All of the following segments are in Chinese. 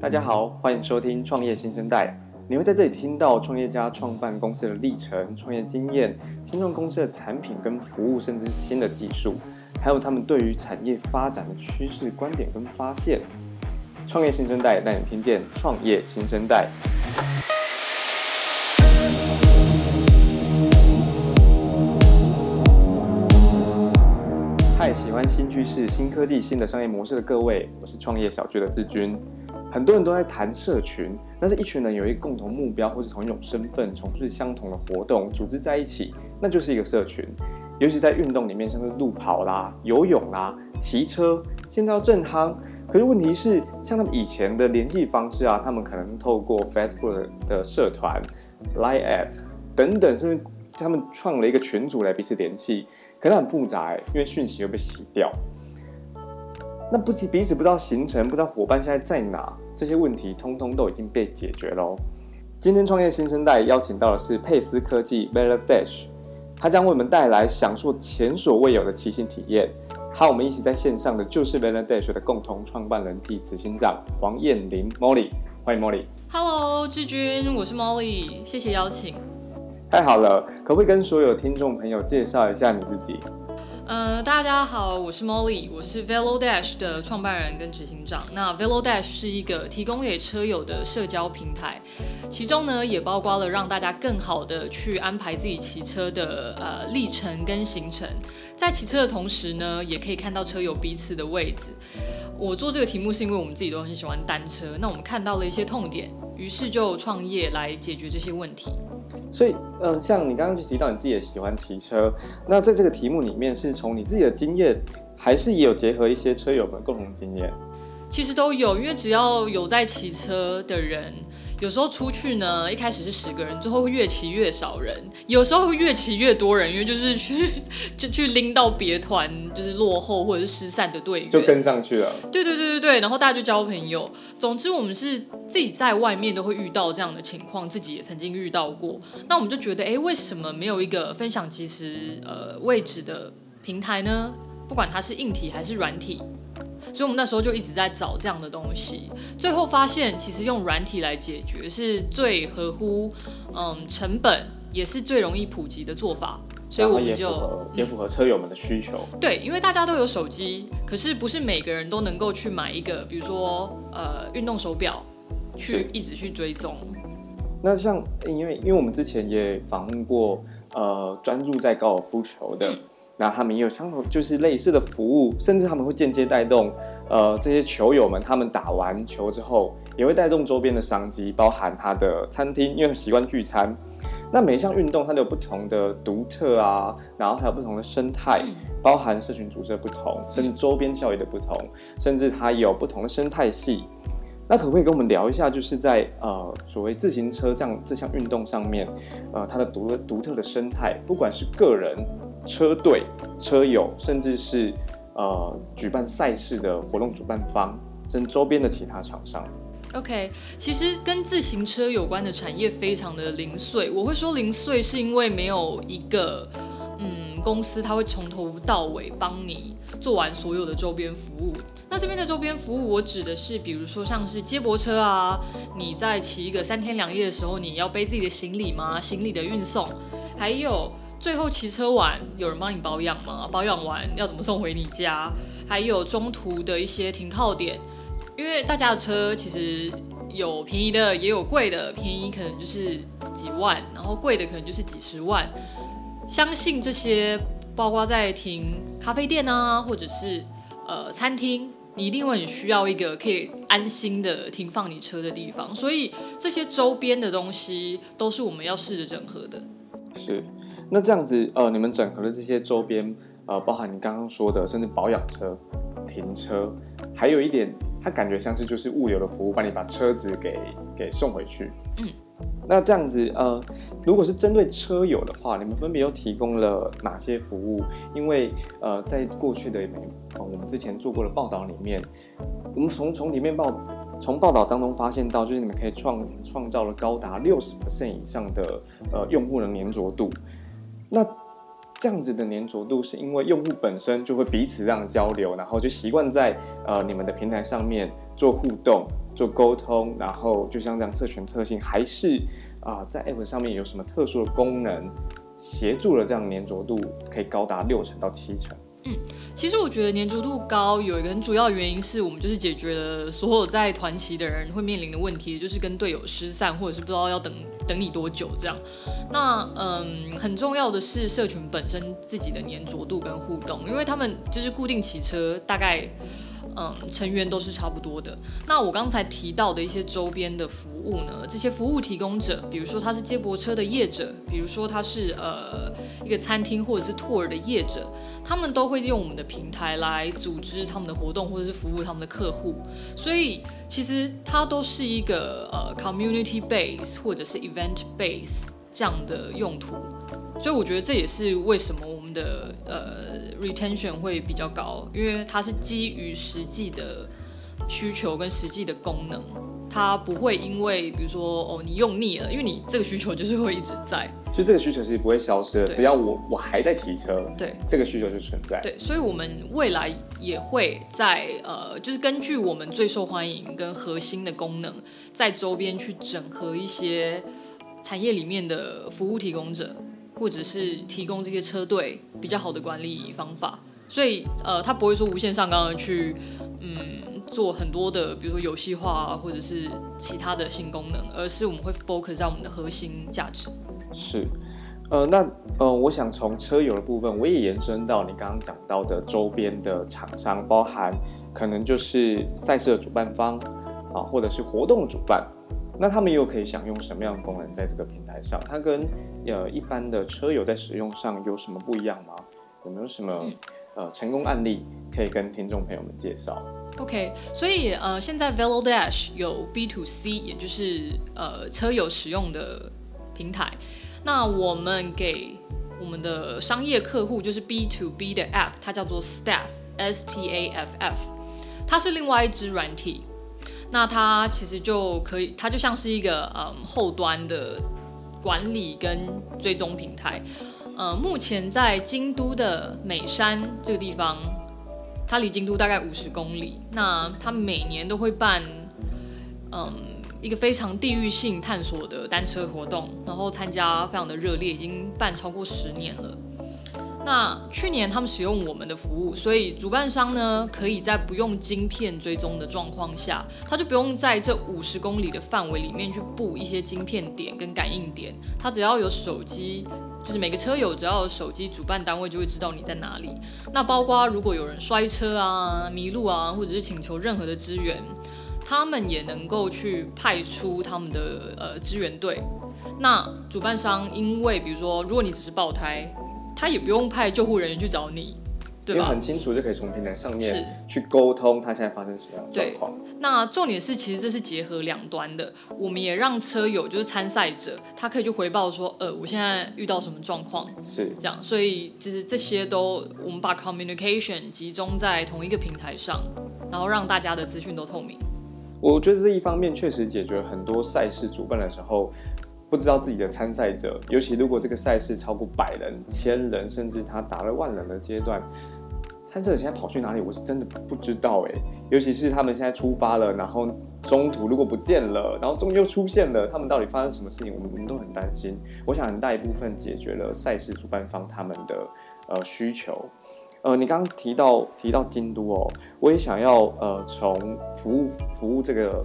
大家好，欢迎收听创业新生代。你会在这里听到创业家创办公司的历程、创业经验、新创公司的产品跟服务，甚至是新的技术，还有他们对于产业发展的趋势、观点跟发现。创业新生代带你听见创业新生代。嗨，喜欢新趋势、新科技、新的商业模式的各位，我是创业小聚的志军。很多人都在谈社群，那是一群人有一个共同目标，或是同一种身份，从事相同的活动，组织在一起，那就是一个社群。尤其在运动里面，像是路跑啦、游泳啦、骑车，现在要正夯。可是问题是，像他们以前的联系方式啊，他们可能透过 Facebook 的社团、Line@ 等等，甚至他们创了一个群组来彼此联系，可能很复杂，因为讯息又被洗掉。那不彼此不知道行程，不知道伙伴现在在哪，这些问题通通都已经被解决喽。今天创业新生代邀请到的是佩斯科技 VeloDash，它将为我们带来享受前所未有的骑行体验。和我们一起在线上的就是 VeloDash 的共同创办人暨执行长黄彦玲 Molly，欢迎 Molly。Hello，志军，我是 Molly，谢谢邀请。太好了，可不可以跟所有听众朋友介绍一下你自己？呃，大家好，我是 Molly，我是 VeloDash 的创办人跟执行长。那 VeloDash 是一个提供给车友的社交平台，其中呢也包括了让大家更好的去安排自己骑车的呃历程跟行程，在骑车的同时呢，也可以看到车友彼此的位置。我做这个题目是因为我们自己都很喜欢单车，那我们看到了一些痛点，于是就创业来解决这些问题。所以，嗯，像你刚刚就提到你自己也喜欢骑车，那在这个题目里面，是从你自己的经验，还是也有结合一些车友们共同经验？其实都有，因为只要有在骑车的人。有时候出去呢，一开始是十个人，之后会越骑越少人；有时候会越骑越多人，因为就是去 就去拎到别团就是落后或者是失散的队员，就跟上去了。对对对对对，然后大家就交朋友。总之，我们是自己在外面都会遇到这样的情况，自己也曾经遇到过。那我们就觉得，哎，为什么没有一个分享其实呃位置的平台呢？不管它是硬体还是软体。所以，我们那时候就一直在找这样的东西，最后发现，其实用软体来解决是最合乎嗯成本，也是最容易普及的做法。所以我们就也符合，车友们的需求。对，因为大家都有手机，可是不是每个人都能够去买一个，比如说呃运动手表，去一直去追踪。那像因为因为我们之前也访问过呃专注在高尔夫球的。嗯那他们也有相同，就是类似的服务，甚至他们会间接带动，呃，这些球友们，他们打完球之后，也会带动周边的商机，包含他的餐厅，因为习惯聚餐。那每一项运动它都有不同的独特啊，然后还有不同的生态，包含社群组织的不同，甚至周边效益的不同，甚至它有不同的生态系。那可不可以跟我们聊一下，就是在呃所谓自行车这样这项运动上面，呃，它的独独特的生态，不管是个人。车队、车友，甚至是呃举办赛事的活动主办方，跟周边的其他厂商。OK，其实跟自行车有关的产业非常的零碎。我会说零碎，是因为没有一个嗯公司，它会从头到尾帮你做完所有的周边服务。那这边的周边服务，我指的是，比如说像是接驳车啊，你在骑一个三天两夜的时候，你要背自己的行李吗？行李的运送，还有。最后骑车完，有人帮你保养吗？保养完要怎么送回你家？还有中途的一些停靠点，因为大家的车其实有便宜的，也有贵的。便宜可能就是几万，然后贵的可能就是几十万。相信这些，包括在停咖啡店啊，或者是呃餐厅，你一定会很需要一个可以安心的停放你车的地方。所以这些周边的东西都是我们要试着整合的。是。那这样子，呃，你们整合的这些周边，呃，包含你刚刚说的，甚至保养车、停车，还有一点，它感觉像是就是物流的服务，帮你把车子给给送回去。嗯，那这样子，呃，如果是针对车友的话，你们分别又提供了哪些服务？因为，呃，在过去的每，呃，我们之前做过的报道里面，我们从从里面报从报道当中发现到，就是你们可以创创造了高达六十%以上的呃用户的粘着度。那这样子的粘着度是因为用户本身就会彼此这样交流，然后就习惯在呃你们的平台上面做互动、做沟通，然后就像这样社群特性，还是啊、在 App 上面有什么特殊的功能协助了这样粘着度可以高达六成到七成？嗯，其实我觉得粘着度高有一个很主要原因是我们就是解决了所有在团旗的人会面临的问题，就是跟队友失散或者是不知道要等。等你多久这样？那嗯，很重要的是社群本身自己的粘着度跟互动，因为他们就是固定骑车，大概。嗯，成员都是差不多的。那我刚才提到的一些周边的服务呢？这些服务提供者，比如说他是接驳车的业者，比如说他是呃一个餐厅或者是 tour 的业者，他们都会用我们的平台来组织他们的活动或者是服务他们的客户。所以其实它都是一个呃 community base 或者是 event base 这样的用途。所以我觉得这也是为什么我们的呃 retention 会比较高，因为它是基于实际的需求跟实际的功能，它不会因为比如说哦你用腻了，因为你这个需求就是会一直在，就这个需求是不会消失的，只要我我还在骑车，对，这个需求就存在。对，所以我们未来也会在呃就是根据我们最受欢迎跟核心的功能，在周边去整合一些产业里面的服务提供者。或者是提供这些车队比较好的管理方法，所以呃，它不会说无限上纲的去嗯做很多的，比如说游戏化啊，或者是其他的新功能，而是我们会 focus 在我们的核心价值。是，呃，那呃，我想从车友的部分，我也延伸到你刚刚讲到的周边的厂商，包含可能就是赛事的主办方啊，或者是活动主办。那他们又可以享用什么样的功能在这个平台上？它跟呃一般的车友在使用上有什么不一样吗？有没有什么、呃成功案例可以跟听众朋友们介绍？OK，所以呃现在 Velodash 有 B to C，也就是呃车友使用的平台。那我们给我们的商业客户就是 B to B 的 App，它叫做 Staff S T A F F，它是另外一支软体。那它其实就可以，它就像是一个嗯后端的管理跟追踪平台。呃，目前在京都的美山这个地方，它离京都大概五十公里。那它每年都会办嗯一个非常地域性探索的单车活动，然后参加非常的热烈，已经办超过十年了。那去年他们使用我们的服务，所以主办商呢，可以在不用晶片追踪的状况下，他就不用在这五十公里的范围里面去布一些晶片点跟感应点，他只要有手机，就是每个车友只要有手机，主办单位就会知道你在哪里。那包括如果有人摔车啊、迷路啊，或者是请求任何的支援，他们也能够去派出他们的呃支援队。那主办商因为比如说，如果你只是爆胎。他也不用派救护人员去找你，对吧？很清楚就可以从平台上面去沟通他现在发生什么样的状况。那重点是，其实这是结合两端的。我们也让车友，就是参赛者，他可以去回报说，呃，我现在遇到什么状况，是这样。所以其实这些都，我们把 communication 集中在同一个平台上，然后让大家的资讯都透明。我觉得这一方面确实解决很多赛事主办的时候。不知道自己的参赛者，尤其如果这个赛事超过百人、千人，甚至他达了万人的阶段，参赛者现在跑去哪里？我是真的不知道哎。尤其是他们现在出发了，然后中途如果不见了，然后终究出现了，他们到底发生什么事情？我们我们都很担心。我想很大一部分解决了赛事主办方他们的呃需求。呃，你刚刚提到提到京都哦，我也想要呃从服务服务这个。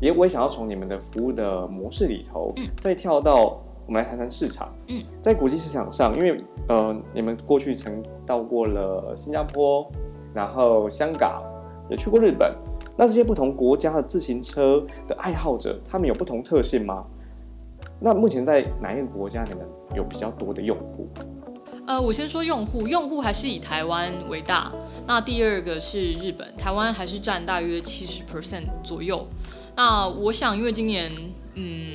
也我也想要从你们的服务的模式里头，嗯，再跳到我们来谈谈市场。嗯，在国际市场上，因为呃，你们过去曾到过了新加坡，然后香港，也去过日本。那这些不同国家的自行车的爱好者，他们有不同特性吗？那目前在哪一个国家你们有比较多的用户？呃，我先说用户，用户还是以台湾为大。那第二个是日本，台湾还是占大约七十 percent 左右。那我想，因为今年，嗯，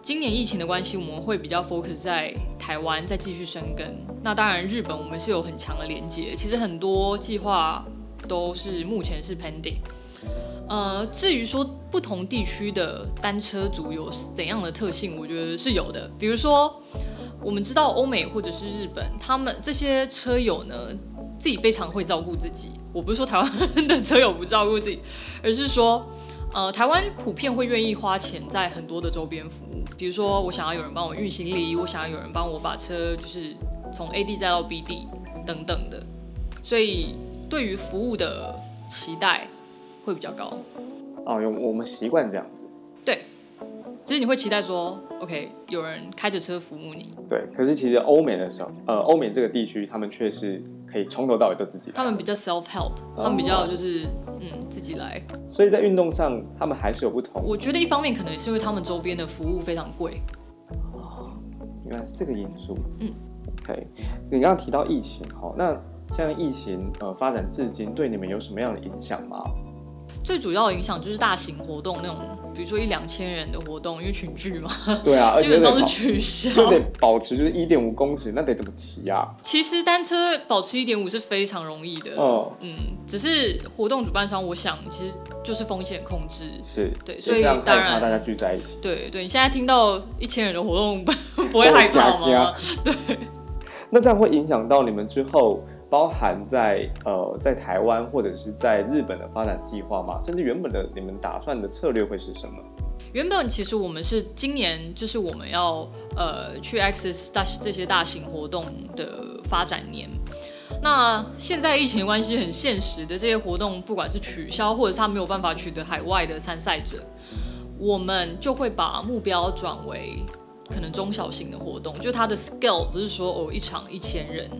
今年疫情的关系，我们会比较 focus 在台湾，再继续生根。那当然，日本我们是有很强的连接，其实很多计划都是目前是 pending。呃，至于说不同地区的单车族有怎样的特性，我觉得是有的。比如说，我们知道欧美或者是日本，他们这些车友呢，自己非常会照顾自己。我不是说台湾的车友不照顾自己，而是说，呃，台湾普遍会愿意花钱在很多的周边服务，比如说我想要有人帮我运行李，我想要有人帮我把车就是从 A 地载到 B 地等等的，所以对于服务的期待会比较高。哦，有我们习惯这样子。对。就是你会期待说，OK，有人开着车服务你。对，可是其实欧美的时候，呃，欧美这个地区，他们却是可以从头到尾都自己。他们比较 self help，他们比较就是、哦、嗯自己来。所以在运动上，他们还是有不同。我觉得一方面可能是因为他们周边的服务非常贵。哦，原来是这个因素。嗯，OK，你刚刚提到疫情，好，那像疫情呃发展至今，对你们有什么样的影响吗？最主要的影响就是大型活动那种，比如说一两千人的活动，因为群聚嘛，对啊，基本上是取消，就得保持就是一点五公尺，那得怎么骑啊？其实单车保持一点五是非常容易的，哦，嗯，只是活动主办商，我想其实就是风险控制，是对，所以当然大家聚在一起，对对，你现在听到一千人的活动，不会害怕吗？对，那这样会影响到你们之后。包含在呃在台湾或者是在日本的发展计划吗？甚至原本的你们打算的策略会是什么？原本其实我们是今年就是我们要呃去 access 大这些大型活动的发展年。那现在疫情关系很现实的这些活动，不管是取消或者是他没有办法取得海外的参赛者，我们就会把目标转为可能中小型的活动，就它的 scale 不是说哦一场一千人。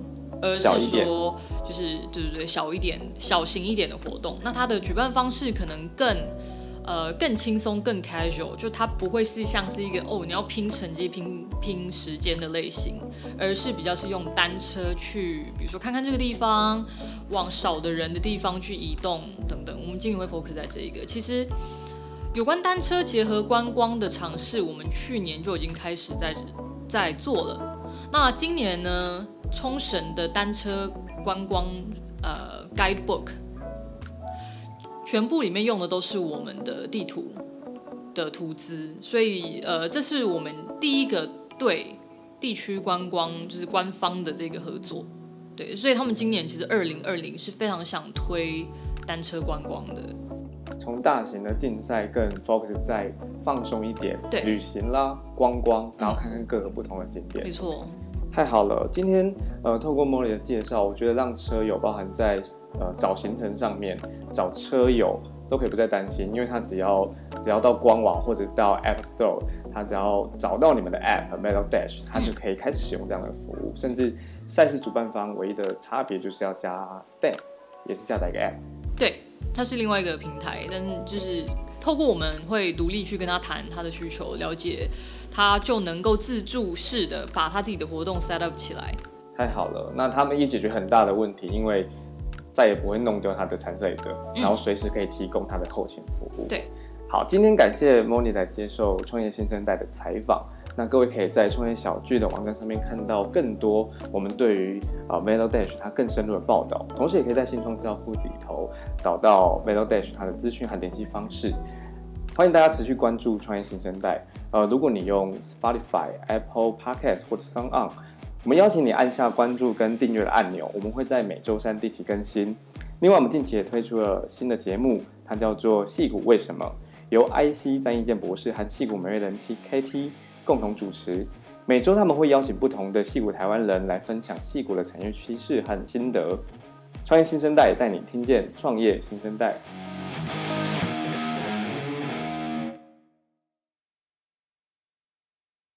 而是说，就是对对对，小一点、小型一点的活动。那它的举办方式可能更呃更轻松、更 casual，就它不会是像是一个哦你要拼成绩、拼拼时间的类型，而是比较是用单车去，比如说看看这个地方，往少的人的地方去移动等等。我们今年会 focus 在这一个。其实有关单车结合观光的尝试，我们去年就已经开始在在做了。那今年呢？冲绳的单车观光呃 guidebook，全部里面用的都是我们的地图的图资，所以呃这是我们第一个对地区观光就是官方的这个合作，对，所以他们今年其实二零二零是非常想推单车观光的，从大型的竞赛更 focus 在放松一点，对，旅行啦，观光，然后看看各个不同的景点，没错。太好了，今天呃，透过 Molly 的介绍，我觉得让车友包含在呃找行程上面找车友都可以不再担心，因为他只要只要到官网或者到 App Store，他只要找到你们的 App Metal Dash，他就可以开始使用这样的服务。甚至赛事主办方唯一的差别就是要加 Stamp，也是下载一个 App。对，它是另外一个平台，但就是。透过我们会独立去跟他谈他的需求，了解他就能够自助式的把他自己的活动 set up 起来。太好了，那他们也解决很大的问题，因为再也不会弄丢他的参赛者，然后随时可以提供他的后勤服务。对，好，今天感谢 Moni 来接受创业新生代的采访。那各位可以在创业小聚的网站上面看到更多我们对于啊 m e l o Dash 它更深入的报道，同时也可以在新创资料库里头找到 m e l o Dash 它的资讯和联系方式。欢迎大家持续关注创业新生代。呃，如果你用 Spotify、Apple Podcast 或者 SoundOn，我们邀请你按下关注跟订阅的按钮，我们会在每周三定期更新。另外，我们近期也推出了新的节目，它叫做《矽谷为什么》，由 IC 詹益鉴博士和矽谷每日人 T KT。共同主持，每周他们会邀请不同的矽谷台湾人来分享矽谷的产业趋势和心得。创业新生代带你听见创业新生代。